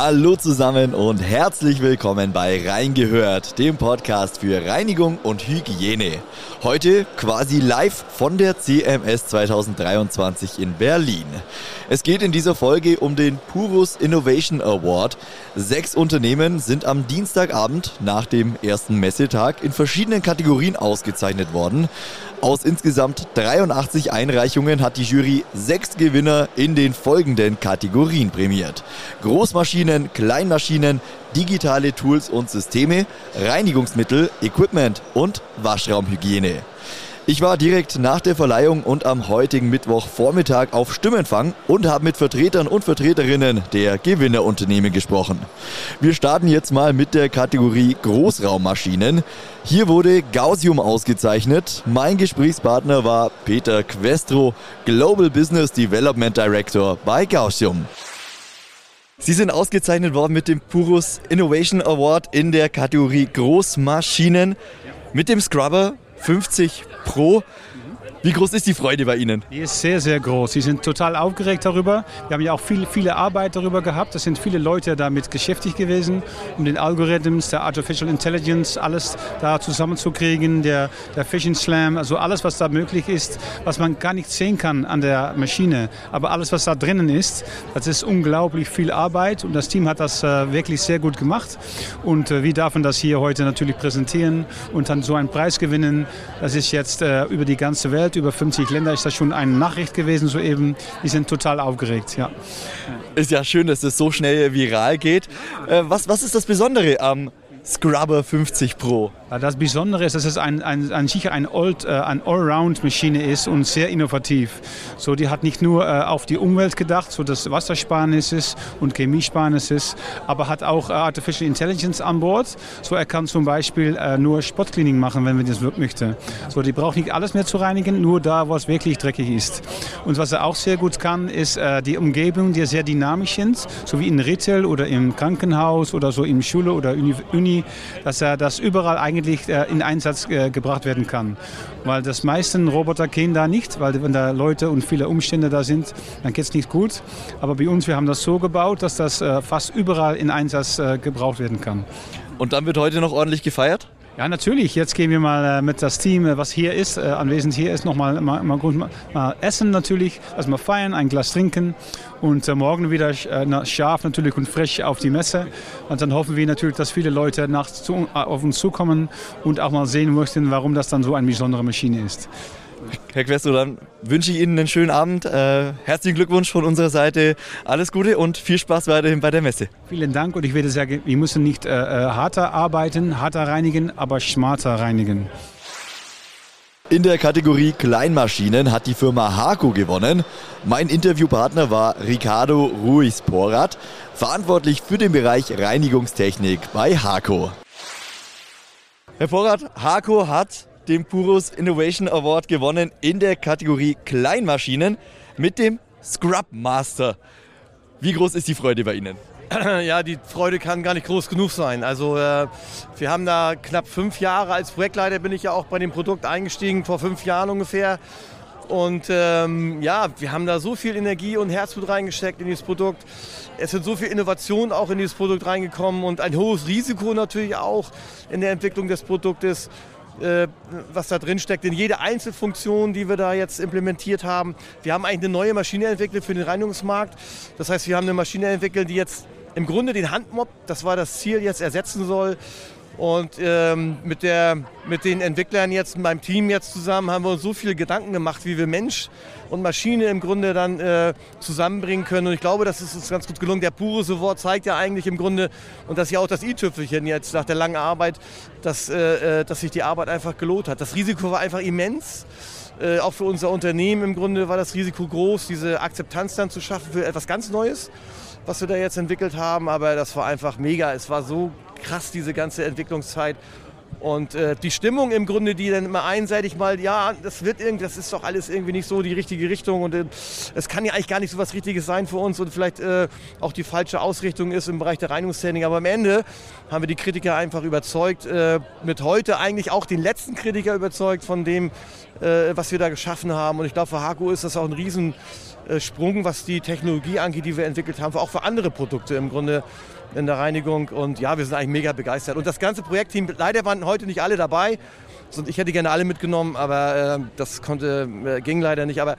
Hallo zusammen und herzlich willkommen bei Reingehört, dem Podcast für Reinigung und Hygiene. Heute quasi live von der CMS 2023 in Berlin. Es geht in dieser Folge um den Purus Innovation Award. Sechs Unternehmen sind am Dienstagabend nach dem ersten Messetag in verschiedenen Kategorien ausgezeichnet worden. Aus insgesamt 83 Einreichungen hat die Jury sechs Gewinner in den folgenden Kategorien prämiert. Großmaschinen, Kleinmaschinen, digitale Tools und Systeme, Reinigungsmittel, Equipment und Waschraumhygiene. Ich war direkt nach der Verleihung und am heutigen Mittwochvormittag auf Stimmenfang und habe mit Vertretern und Vertreterinnen der Gewinnerunternehmen gesprochen. Wir starten jetzt mal mit der Kategorie Großraummaschinen. Hier wurde Gausium ausgezeichnet. Mein Gesprächspartner war Peter Questro, Global Business Development Director bei Gausium. Sie sind ausgezeichnet worden mit dem Purus Innovation Award in der Kategorie Großmaschinen mit dem Scrubber 50 Pro. Wie groß ist die Freude bei Ihnen? Die ist sehr, sehr groß. Sie sind total aufgeregt darüber. Wir haben ja auch viel, viele Arbeit darüber gehabt. Es sind viele Leute damit beschäftigt gewesen, um den Algorithmus, der Artificial Intelligence, alles da zusammenzukriegen, der, der Fishing Slam, also alles, was da möglich ist, was man gar nicht sehen kann an der Maschine. Aber alles, was da drinnen ist, das ist unglaublich viel Arbeit und das Team hat das äh, wirklich sehr gut gemacht. Und äh, wir dürfen das hier heute natürlich präsentieren und dann so einen Preis gewinnen. Das ist jetzt äh, über die ganze Welt Welt, über 50 Länder ist das schon eine Nachricht gewesen soeben. Die sind total aufgeregt, ja. Ist ja schön, dass das so schnell viral geht. Äh, was, was ist das Besondere am Scrubber 50 Pro? Das Besondere ist, dass es ein, ein, ein sicher ein, Old, äh, ein Allround-Maschine ist und sehr innovativ. So, die hat nicht nur äh, auf die Umwelt gedacht, so dass Wassersparnis ist und Chemiesparnis ist, aber hat auch äh, Artificial Intelligence an Bord. So, er kann zum Beispiel nur Spottcleaning machen, wenn man das möchte. So, die braucht nicht alles mehr zu reinigen, nur da, wo es wirklich dreckig ist. Und was er auch sehr gut kann, ist die Umgebung, die sehr dynamisch sind, so wie in Retail oder im Krankenhaus oder so in Schule oder Uni, Dass er das überall eigentlich eigentlich äh, in Einsatz äh, gebracht werden kann. Weil das meisten Roboter gehen da nicht, weil wenn da Leute und viele Umstände da sind, dann geht es nicht gut. Aber bei uns, wir haben das so gebaut, dass das äh, fast überall in Einsatz gebraucht werden kann. Und dann wird heute noch ordentlich gefeiert? Ja, natürlich. Jetzt gehen wir mal mit das Team, was hier ist, anwesend hier ist, nochmal mal, mal, mal, essen natürlich, erstmal feiern, ein Glas trinken und äh, morgen wieder äh, scharf natürlich und frisch auf die Messe. Und dann hoffen wir natürlich, dass viele Leute äh, auf uns zukommen und auch mal sehen möchten, warum das dann so eine besondere Maschine ist. Herr Questo, dann wünsche ich Ihnen einen schönen Abend. Äh, herzlichen Glückwunsch von unserer Seite. Alles Gute und viel Spaß weiterhin bei der Messe. Vielen Dank und ich würde sagen, wir müssen nicht äh, harter arbeiten, harter reinigen, aber smarter reinigen. In der Kategorie Kleinmaschinen hat die Firma Hako gewonnen. Mein Interviewpartner war Ricardo Ruiz Porat, verantwortlich für den Bereich Reinigungstechnik bei Hako. Herr Porat, Hako hat den Purus Innovation Award gewonnen in der Kategorie Kleinmaschinen mit dem Scrub Master. Wie groß ist die Freude bei Ihnen? ja, die Freude kann gar nicht groß genug sein. Also äh, wir haben da knapp fünf Jahre als Projektleiter bin ich ja auch bei dem Produkt eingestiegen, vor fünf Jahren ungefähr. Und ähm, ja, wir haben da so viel Energie und Herzblut reingesteckt in dieses Produkt. Es sind so viel Innovation auch in dieses Produkt reingekommen und ein hohes Risiko natürlich auch in der Entwicklung des Produktes. Äh, was da drin steckt, in jede Einzelfunktion, die wir da jetzt implementiert haben. Wir haben eigentlich eine neue Maschine entwickelt für den Reinigungsmarkt. Das heißt, wir haben eine Maschine entwickelt, die jetzt im Grunde den Handmob, das war das Ziel, jetzt ersetzen soll. Und ähm, mit, der, mit den Entwicklern jetzt, meinem Team jetzt zusammen, haben wir uns so viele Gedanken gemacht, wie wir Mensch und Maschine im Grunde dann äh, zusammenbringen können. Und ich glaube, das ist uns ganz gut gelungen. Der pure Sofort zeigt ja eigentlich im Grunde, und das ist ja auch das i-Tüpfelchen jetzt nach der langen Arbeit, dass, äh, äh, dass sich die Arbeit einfach gelohnt hat. Das Risiko war einfach immens. Äh, auch für unser Unternehmen im Grunde war das Risiko groß, diese Akzeptanz dann zu schaffen für etwas ganz Neues was wir da jetzt entwickelt haben, aber das war einfach mega. Es war so krass, diese ganze Entwicklungszeit. Und äh, die Stimmung im Grunde, die dann immer einseitig mal, ja, das wird irgendwie, das ist doch alles irgendwie nicht so die richtige Richtung und äh, es kann ja eigentlich gar nicht so was Richtiges sein für uns und vielleicht äh, auch die falsche Ausrichtung ist im Bereich der Reinigungstechnik. Aber am Ende haben wir die Kritiker einfach überzeugt, äh, mit heute eigentlich auch den letzten Kritiker überzeugt von dem, äh, was wir da geschaffen haben. Und ich glaube, für Haku ist das auch ein Riesensprung, was die Technologie angeht, die wir entwickelt haben, auch für andere Produkte im Grunde in der Reinigung. Und ja, wir sind eigentlich mega begeistert. Und das ganze Projektteam, leider waren heute nicht alle dabei. Ich hätte gerne alle mitgenommen, aber äh, das konnte, äh, ging leider nicht. Aber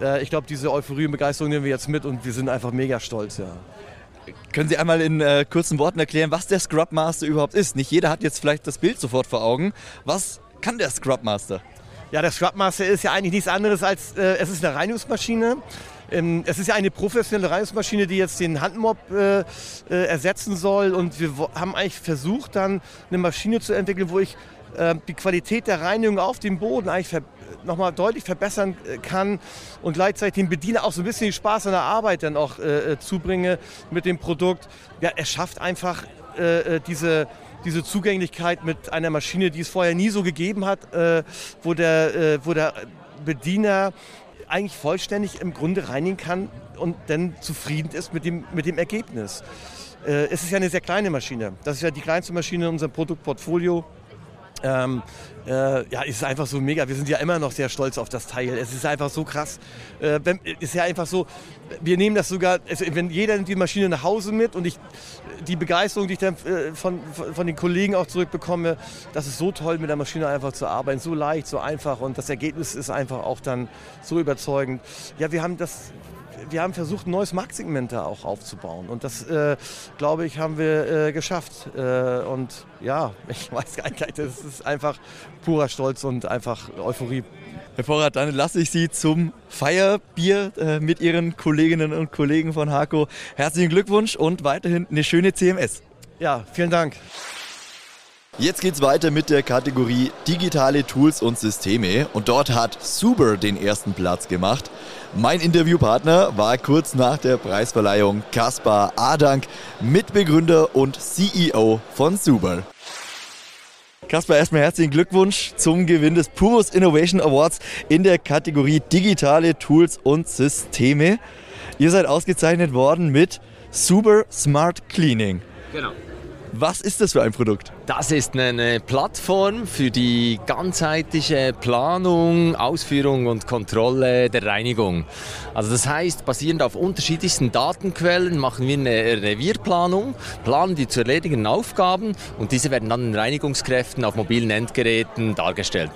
äh, ich glaube, diese Euphorie und Begeisterung nehmen wir jetzt mit und wir sind einfach mega stolz. Ja. Können Sie einmal in äh, kurzen Worten erklären, was der Scrub Master überhaupt ist? Nicht jeder hat jetzt vielleicht das Bild sofort vor Augen. Was kann der Scrub Master? Ja, der Scrub Master ist ja eigentlich nichts anderes als, es ist eine Reinigungsmaschine. Ähm, es ist ja eine professionelle Reinigungsmaschine, die jetzt den Handmob äh, äh, ersetzen soll. Und wir haben eigentlich versucht, dann eine Maschine zu entwickeln, wo ich äh, die Qualität der Reinigung auf dem Boden eigentlich nochmal deutlich verbessern kann und gleichzeitig dem Bediener auch so ein bisschen den Spaß an der Arbeit dann auch zubringe mit dem Produkt. Ja, er schafft einfach diese diese Zugänglichkeit mit einer Maschine, die es vorher nie so gegeben hat, äh, wo, der, äh, wo der Bediener eigentlich vollständig im Grunde reinigen kann und dann zufrieden ist mit dem, mit dem Ergebnis. Äh, es ist ja eine sehr kleine Maschine. Das ist ja die kleinste Maschine in unserem Produktportfolio. Ähm, äh, ja, ist einfach so mega. Wir sind ja immer noch sehr stolz auf das Teil. Es ist einfach so krass. Äh, ist ja einfach so, wir nehmen das sogar, also wenn jeder nimmt die Maschine nach Hause mit und ich die Begeisterung, die ich dann äh, von, von den Kollegen auch zurückbekomme, das ist so toll, mit der Maschine einfach zu arbeiten. So leicht, so einfach und das Ergebnis ist einfach auch dann so überzeugend. Ja, wir haben das, wir haben versucht, ein neues Marktsegment da auch aufzubauen. Und das, äh, glaube ich, haben wir äh, geschafft. Äh, und ja, ich weiß gar nicht, das ist einfach purer Stolz und einfach Euphorie. Herr Vorrat, dann lasse ich Sie zum Feierbier äh, mit Ihren Kolleginnen und Kollegen von Hako. Herzlichen Glückwunsch und weiterhin eine schöne CMS. Ja, vielen Dank. Jetzt geht's weiter mit der Kategorie digitale Tools und Systeme und dort hat Suber den ersten Platz gemacht. Mein Interviewpartner war kurz nach der Preisverleihung Kaspar Adank, Mitbegründer und CEO von Suber. Kaspar, erstmal herzlichen Glückwunsch zum Gewinn des Purus Innovation Awards in der Kategorie digitale Tools und Systeme. Ihr seid ausgezeichnet worden mit Suber Smart Cleaning. Genau. Was ist das für ein Produkt? Das ist eine Plattform für die ganzheitliche Planung, Ausführung und Kontrolle der Reinigung. Also das heißt, basierend auf unterschiedlichsten Datenquellen machen wir eine Revierplanung, planen die zu erledigenden Aufgaben und diese werden dann den Reinigungskräften auf mobilen Endgeräten dargestellt.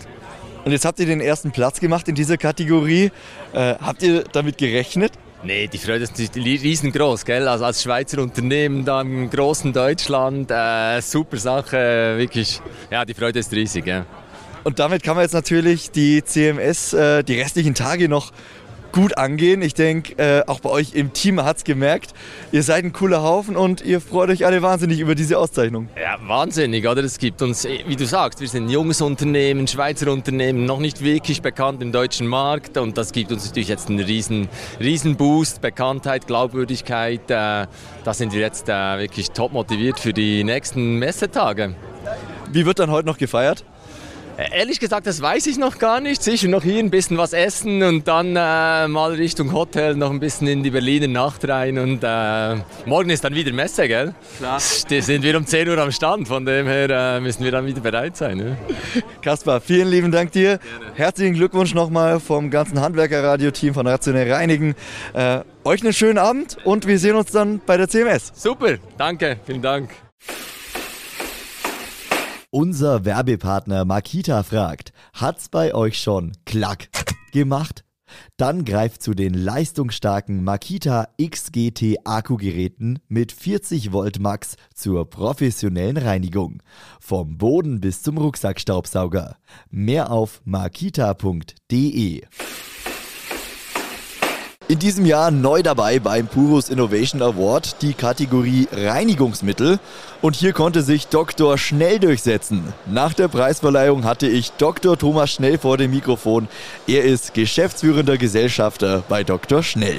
Und jetzt habt ihr den ersten Platz gemacht in dieser Kategorie. Äh, habt ihr damit gerechnet? Nee, die Freude ist riesengroß, gell? Also als Schweizer Unternehmen da im großen Deutschland, äh, super Sache, wirklich. Ja, die Freude ist riesig, ja. Und damit kann man jetzt natürlich die CMS äh, die restlichen Tage noch gut angehen. Ich denke, äh, auch bei euch im Team hat es gemerkt. Ihr seid ein cooler Haufen und ihr freut euch alle wahnsinnig über diese Auszeichnung. Ja, wahnsinnig, oder? Es gibt uns, äh, wie du sagst, wir sind ein junges Unternehmen, Schweizer Unternehmen, noch nicht wirklich bekannt im deutschen Markt und das gibt uns natürlich jetzt einen riesen, riesen Boost, Bekanntheit, Glaubwürdigkeit. Äh, da sind wir jetzt äh, wirklich top motiviert für die nächsten Messetage. Wie wird dann heute noch gefeiert? Äh, ehrlich gesagt, das weiß ich noch gar nicht. Sicher noch hier ein bisschen was essen und dann äh, mal Richtung Hotel noch ein bisschen in die Berliner Nacht rein. Und äh, morgen ist dann wieder Messe, gell? Klar. Sind wir um 10 Uhr am Stand, von dem her äh, müssen wir dann wieder bereit sein. Ne? Kaspar, vielen lieben Dank dir. Gerne. Herzlichen Glückwunsch nochmal vom ganzen Handwerker-Radio-Team von Rationell Reinigen. Äh, euch einen schönen Abend und wir sehen uns dann bei der CMS. Super, danke, vielen Dank. Unser Werbepartner Makita fragt, hat's bei euch schon klack gemacht? Dann greift zu den leistungsstarken Makita XGT Akkugeräten mit 40 Volt Max zur professionellen Reinigung. Vom Boden bis zum Rucksackstaubsauger. Mehr auf makita.de. In diesem Jahr neu dabei beim Purus Innovation Award die Kategorie Reinigungsmittel. Und hier konnte sich Dr. Schnell durchsetzen. Nach der Preisverleihung hatte ich Dr. Thomas Schnell vor dem Mikrofon. Er ist geschäftsführender Gesellschafter bei Dr. Schnell.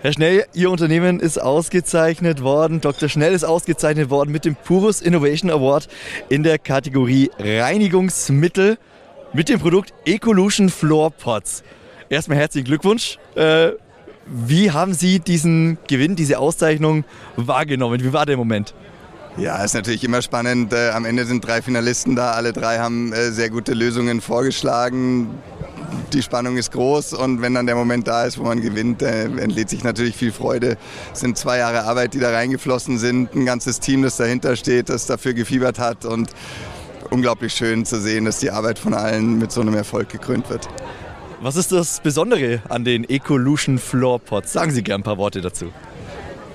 Herr Schnell, Ihr Unternehmen ist ausgezeichnet worden. Dr. Schnell ist ausgezeichnet worden mit dem Purus Innovation Award in der Kategorie Reinigungsmittel mit dem Produkt Ecolution Floor Pots. Erstmal herzlichen Glückwunsch. Äh, wie haben Sie diesen Gewinn, diese Auszeichnung wahrgenommen? Wie war der Moment? Ja, ist natürlich immer spannend. Äh, am Ende sind drei Finalisten da. Alle drei haben äh, sehr gute Lösungen vorgeschlagen die Spannung ist groß und wenn dann der Moment da ist, wo man gewinnt, äh, entlädt sich natürlich viel Freude. Es sind zwei Jahre Arbeit, die da reingeflossen sind, ein ganzes Team, das dahinter steht, das dafür gefiebert hat und unglaublich schön zu sehen, dass die Arbeit von allen mit so einem Erfolg gekrönt wird. Was ist das Besondere an den Ecolution Floor Pots? Sagen Sie gerne ein paar Worte dazu.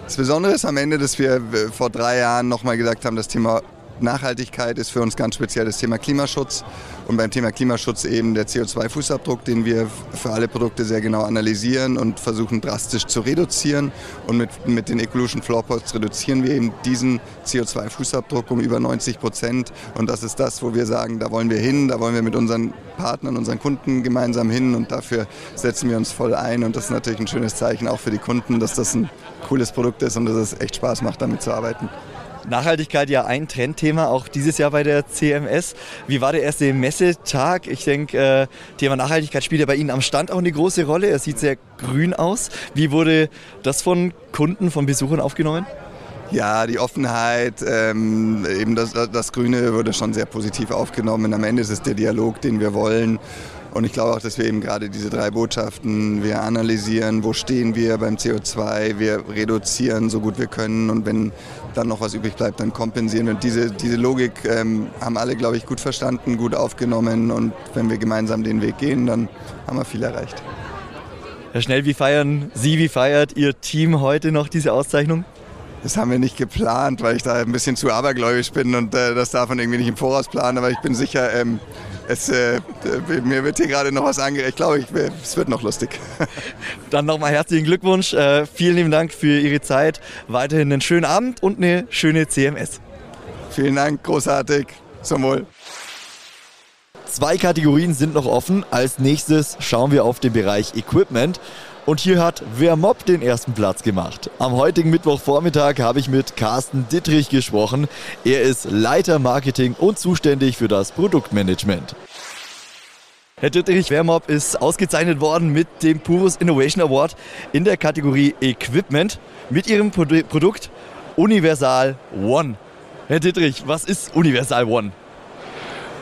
Das Besondere ist am Ende, dass wir äh, vor drei Jahren nochmal gesagt haben, das Thema Nachhaltigkeit ist für uns ganz speziell das Thema Klimaschutz. Und beim Thema Klimaschutz eben der CO2-Fußabdruck, den wir für alle Produkte sehr genau analysieren und versuchen drastisch zu reduzieren. Und mit, mit den Ecolution Floorpots reduzieren wir eben diesen CO2-Fußabdruck um über 90 Prozent. Und das ist das, wo wir sagen, da wollen wir hin, da wollen wir mit unseren Partnern, unseren Kunden gemeinsam hin und dafür setzen wir uns voll ein. Und das ist natürlich ein schönes Zeichen auch für die Kunden, dass das ein cooles Produkt ist und dass es echt Spaß macht, damit zu arbeiten. Nachhaltigkeit ja ein Trendthema, auch dieses Jahr bei der CMS. Wie war der erste Messetag? Ich denke, äh, Thema Nachhaltigkeit spielt ja bei Ihnen am Stand auch eine große Rolle. Er sieht sehr grün aus. Wie wurde das von Kunden, von Besuchern aufgenommen? Ja, die Offenheit, ähm, eben das, das Grüne wurde schon sehr positiv aufgenommen. Am Ende ist es der Dialog, den wir wollen. Und ich glaube auch, dass wir eben gerade diese drei Botschaften, wir analysieren, wo stehen wir beim CO2, wir reduzieren so gut wir können und wenn dann noch was übrig bleibt, dann kompensieren. Und diese, diese Logik ähm, haben alle, glaube ich, gut verstanden, gut aufgenommen und wenn wir gemeinsam den Weg gehen, dann haben wir viel erreicht. Herr Schnell, wie feiern Sie, wie feiert Ihr Team heute noch diese Auszeichnung? Das haben wir nicht geplant, weil ich da ein bisschen zu abergläubisch bin und äh, das darf man irgendwie nicht im Voraus planen. Aber ich bin sicher, ähm, es, äh, mir wird hier gerade noch was angeregt. Ich glaube, ich, es wird noch lustig. Dann nochmal herzlichen Glückwunsch. Äh, vielen lieben Dank für Ihre Zeit. Weiterhin einen schönen Abend und eine schöne CMS. Vielen Dank, großartig. Zum Wohl. Zwei Kategorien sind noch offen. Als nächstes schauen wir auf den Bereich Equipment. Und hier hat Vermob den ersten Platz gemacht. Am heutigen Mittwochvormittag habe ich mit Carsten Dittrich gesprochen. Er ist Leiter Marketing und zuständig für das Produktmanagement. Herr Dittrich, Vermob ist ausgezeichnet worden mit dem Purus Innovation Award in der Kategorie Equipment mit Ihrem Produkt Universal One. Herr Dittrich, was ist Universal One?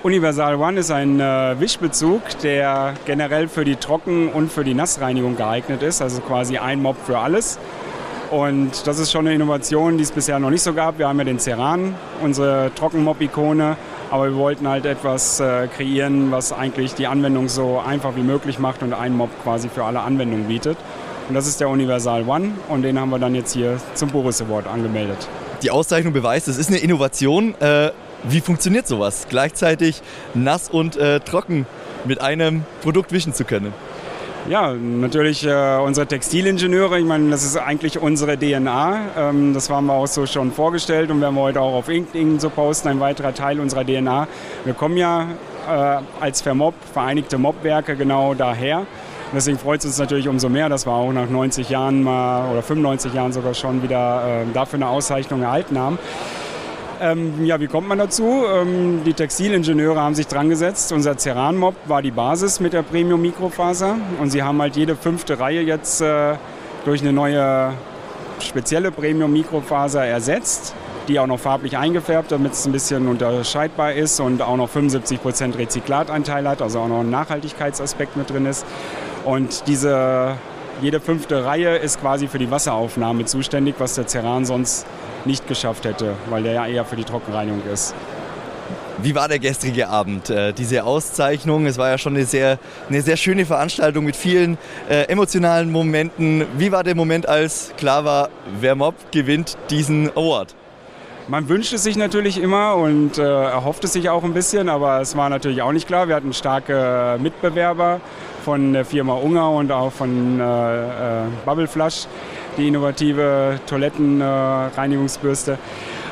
Universal One ist ein äh, Wischbezug, der generell für die Trocken- und für die Nassreinigung geeignet ist, also quasi ein Mob für alles. Und das ist schon eine Innovation, die es bisher noch nicht so gab. Wir haben ja den Ceran, unsere Trockenmob-Ikone, aber wir wollten halt etwas äh, kreieren, was eigentlich die Anwendung so einfach wie möglich macht und einen Mob quasi für alle Anwendungen bietet. Und das ist der Universal One und den haben wir dann jetzt hier zum Boris Award angemeldet. Die Auszeichnung beweist, es ist eine Innovation. Äh wie funktioniert sowas? Gleichzeitig nass und äh, trocken mit einem Produkt wischen zu können? Ja, natürlich äh, unsere Textilingenieure, ich meine, das ist eigentlich unsere DNA. Ähm, das haben wir auch so schon vorgestellt und werden wir heute auch auf LinkedIn so posten, ein weiterer Teil unserer DNA. Wir kommen ja äh, als Vermob, Vereinigte Mobwerke, genau daher. Deswegen freut es uns natürlich umso mehr, dass wir auch nach 90 Jahren mal oder 95 Jahren sogar schon wieder äh, dafür eine Auszeichnung erhalten haben. Ähm, ja, wie kommt man dazu? Ähm, die Textilingenieure haben sich dran gesetzt. Unser Ceran-Mob war die Basis mit der Premium-Mikrofaser und sie haben halt jede fünfte Reihe jetzt äh, durch eine neue spezielle Premium-Mikrofaser ersetzt, die auch noch farblich eingefärbt, damit es ein bisschen unterscheidbar ist und auch noch 75% Rezyklatanteil hat, also auch noch ein Nachhaltigkeitsaspekt mit drin ist. Und diese jede fünfte Reihe ist quasi für die Wasseraufnahme zuständig, was der Ceran sonst nicht geschafft hätte, weil der ja eher für die Trockenreinigung ist. Wie war der gestrige Abend? Äh, diese Auszeichnung, es war ja schon eine sehr, eine sehr schöne Veranstaltung mit vielen äh, emotionalen Momenten. Wie war der Moment, als klar war, Vermob gewinnt diesen Award? Man wünscht es sich natürlich immer und äh, erhofft es sich auch ein bisschen, aber es war natürlich auch nicht klar. Wir hatten starke Mitbewerber von der Firma Unger und auch von äh, äh, Bubble Flush, die innovative Toilettenreinigungsbürste.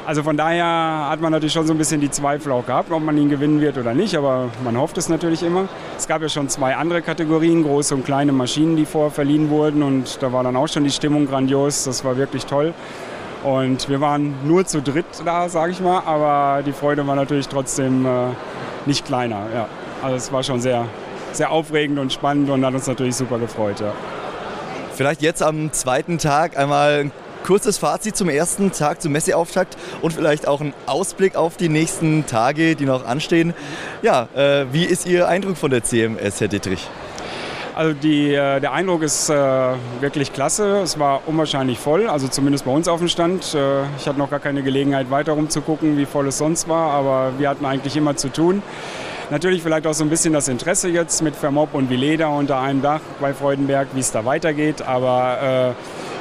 Also von daher hat man natürlich schon so ein bisschen die Zweifel auch gehabt, ob man ihn gewinnen wird oder nicht, aber man hofft es natürlich immer. Es gab ja schon zwei andere Kategorien, große und kleine Maschinen, die vorher verliehen wurden und da war dann auch schon die Stimmung grandios, das war wirklich toll. Und wir waren nur zu dritt da, sage ich mal, aber die Freude war natürlich trotzdem äh, nicht kleiner. Ja. Also es war schon sehr, sehr aufregend und spannend und hat uns natürlich super gefreut. Ja. Vielleicht jetzt am zweiten Tag einmal ein kurzes Fazit zum ersten Tag, zum Messeauftakt und vielleicht auch ein Ausblick auf die nächsten Tage, die noch anstehen. Ja, äh, wie ist Ihr Eindruck von der CMS, Herr Dittrich? Also die, äh, der Eindruck ist äh, wirklich klasse. Es war unwahrscheinlich voll, also zumindest bei uns auf dem Stand. Äh, ich hatte noch gar keine Gelegenheit, weiter rumzugucken, wie voll es sonst war, aber wir hatten eigentlich immer zu tun. Natürlich vielleicht auch so ein bisschen das Interesse jetzt mit Vermob und Vileda unter einem Dach bei Freudenberg, wie es da weitergeht. Aber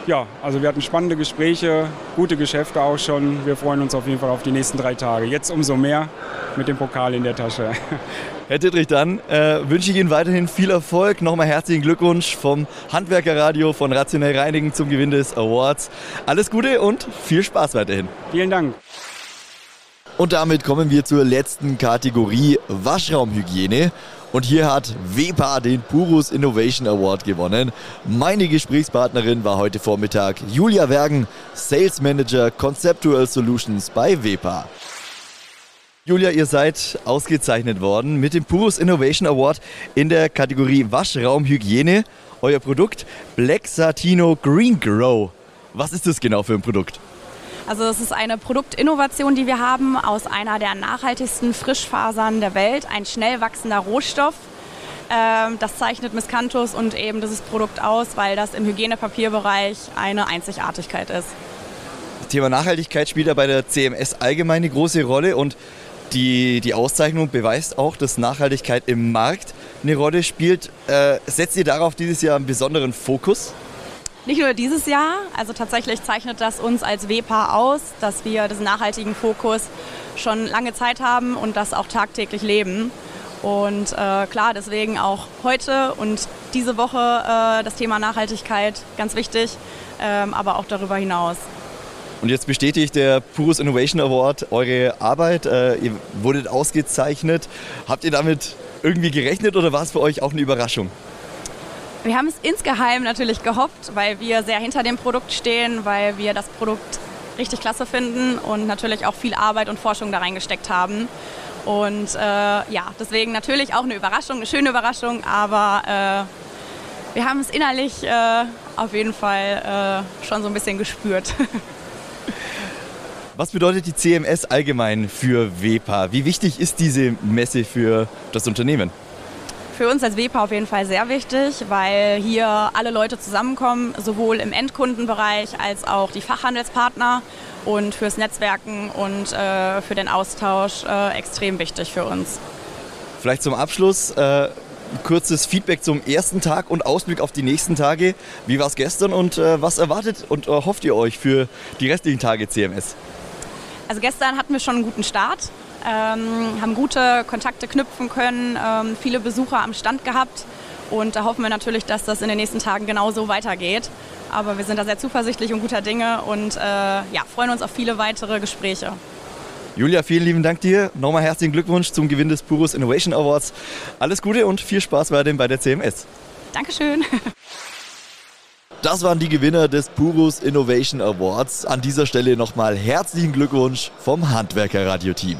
äh, ja, also wir hatten spannende Gespräche, gute Geschäfte auch schon. Wir freuen uns auf jeden Fall auf die nächsten drei Tage. Jetzt umso mehr mit dem Pokal in der Tasche. Herr Dittrich, dann äh, wünsche ich Ihnen weiterhin viel Erfolg. Nochmal herzlichen Glückwunsch vom Handwerkerradio von Rationell Reinigen zum Gewinn des Awards. Alles Gute und viel Spaß weiterhin. Vielen Dank. Und damit kommen wir zur letzten Kategorie Waschraumhygiene. Und hier hat WEPA den Purus Innovation Award gewonnen. Meine Gesprächspartnerin war heute Vormittag Julia Wergen, Sales Manager Conceptual Solutions bei WEPA. Julia, ihr seid ausgezeichnet worden mit dem Purus Innovation Award in der Kategorie Waschraumhygiene. Euer Produkt Black Satino Green Grow. Was ist das genau für ein Produkt? Also das ist eine Produktinnovation, die wir haben aus einer der nachhaltigsten Frischfasern der Welt, ein schnell wachsender Rohstoff. Ähm, das zeichnet Miscanthus und eben dieses Produkt aus, weil das im Hygienepapierbereich eine Einzigartigkeit ist. Das Thema Nachhaltigkeit spielt ja bei der CMS allgemein eine große Rolle und die, die Auszeichnung beweist auch, dass Nachhaltigkeit im Markt eine Rolle spielt. Äh, setzt ihr darauf dieses Jahr einen besonderen Fokus? Nicht nur dieses Jahr, also tatsächlich zeichnet das uns als WEPA aus, dass wir diesen nachhaltigen Fokus schon lange Zeit haben und das auch tagtäglich leben. Und äh, klar, deswegen auch heute und diese Woche äh, das Thema Nachhaltigkeit ganz wichtig, ähm, aber auch darüber hinaus. Und jetzt bestätigt der Purus Innovation Award eure Arbeit. Äh, ihr wurdet ausgezeichnet. Habt ihr damit irgendwie gerechnet oder war es für euch auch eine Überraschung? Wir haben es insgeheim natürlich gehofft, weil wir sehr hinter dem Produkt stehen, weil wir das Produkt richtig klasse finden und natürlich auch viel Arbeit und Forschung da reingesteckt haben. Und äh, ja, deswegen natürlich auch eine Überraschung, eine schöne Überraschung, aber äh, wir haben es innerlich äh, auf jeden Fall äh, schon so ein bisschen gespürt. Was bedeutet die CMS allgemein für WEPA? Wie wichtig ist diese Messe für das Unternehmen? Für uns als WEPA auf jeden Fall sehr wichtig, weil hier alle Leute zusammenkommen, sowohl im Endkundenbereich als auch die Fachhandelspartner und fürs Netzwerken und äh, für den Austausch äh, extrem wichtig für uns. Vielleicht zum Abschluss äh, kurzes Feedback zum ersten Tag und Ausblick auf die nächsten Tage. Wie war es gestern und äh, was erwartet und äh, hofft ihr euch für die restlichen Tage CMS? Also gestern hatten wir schon einen guten Start, ähm, haben gute Kontakte knüpfen können, ähm, viele Besucher am Stand gehabt und da hoffen wir natürlich, dass das in den nächsten Tagen genauso weitergeht. Aber wir sind da sehr zuversichtlich und guter Dinge und äh, ja, freuen uns auf viele weitere Gespräche. Julia, vielen lieben Dank dir. Nochmal herzlichen Glückwunsch zum Gewinn des Purus Innovation Awards. Alles Gute und viel Spaß weiterhin bei der CMS. Dankeschön. Das waren die Gewinner des Purus Innovation Awards. An dieser Stelle nochmal herzlichen Glückwunsch vom Handwerker-Radio-Team.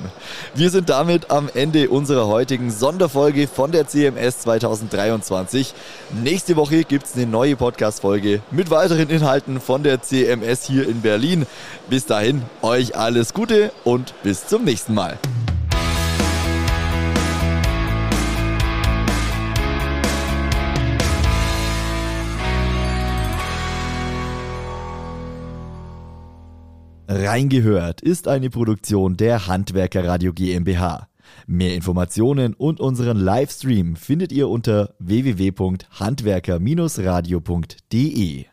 Wir sind damit am Ende unserer heutigen Sonderfolge von der CMS 2023. Nächste Woche gibt es eine neue Podcast-Folge mit weiteren Inhalten von der CMS hier in Berlin. Bis dahin, euch alles Gute und bis zum nächsten Mal. Reingehört ist eine Produktion der Handwerker Radio GmbH. Mehr Informationen und unseren Livestream findet ihr unter www.handwerker-radio.de.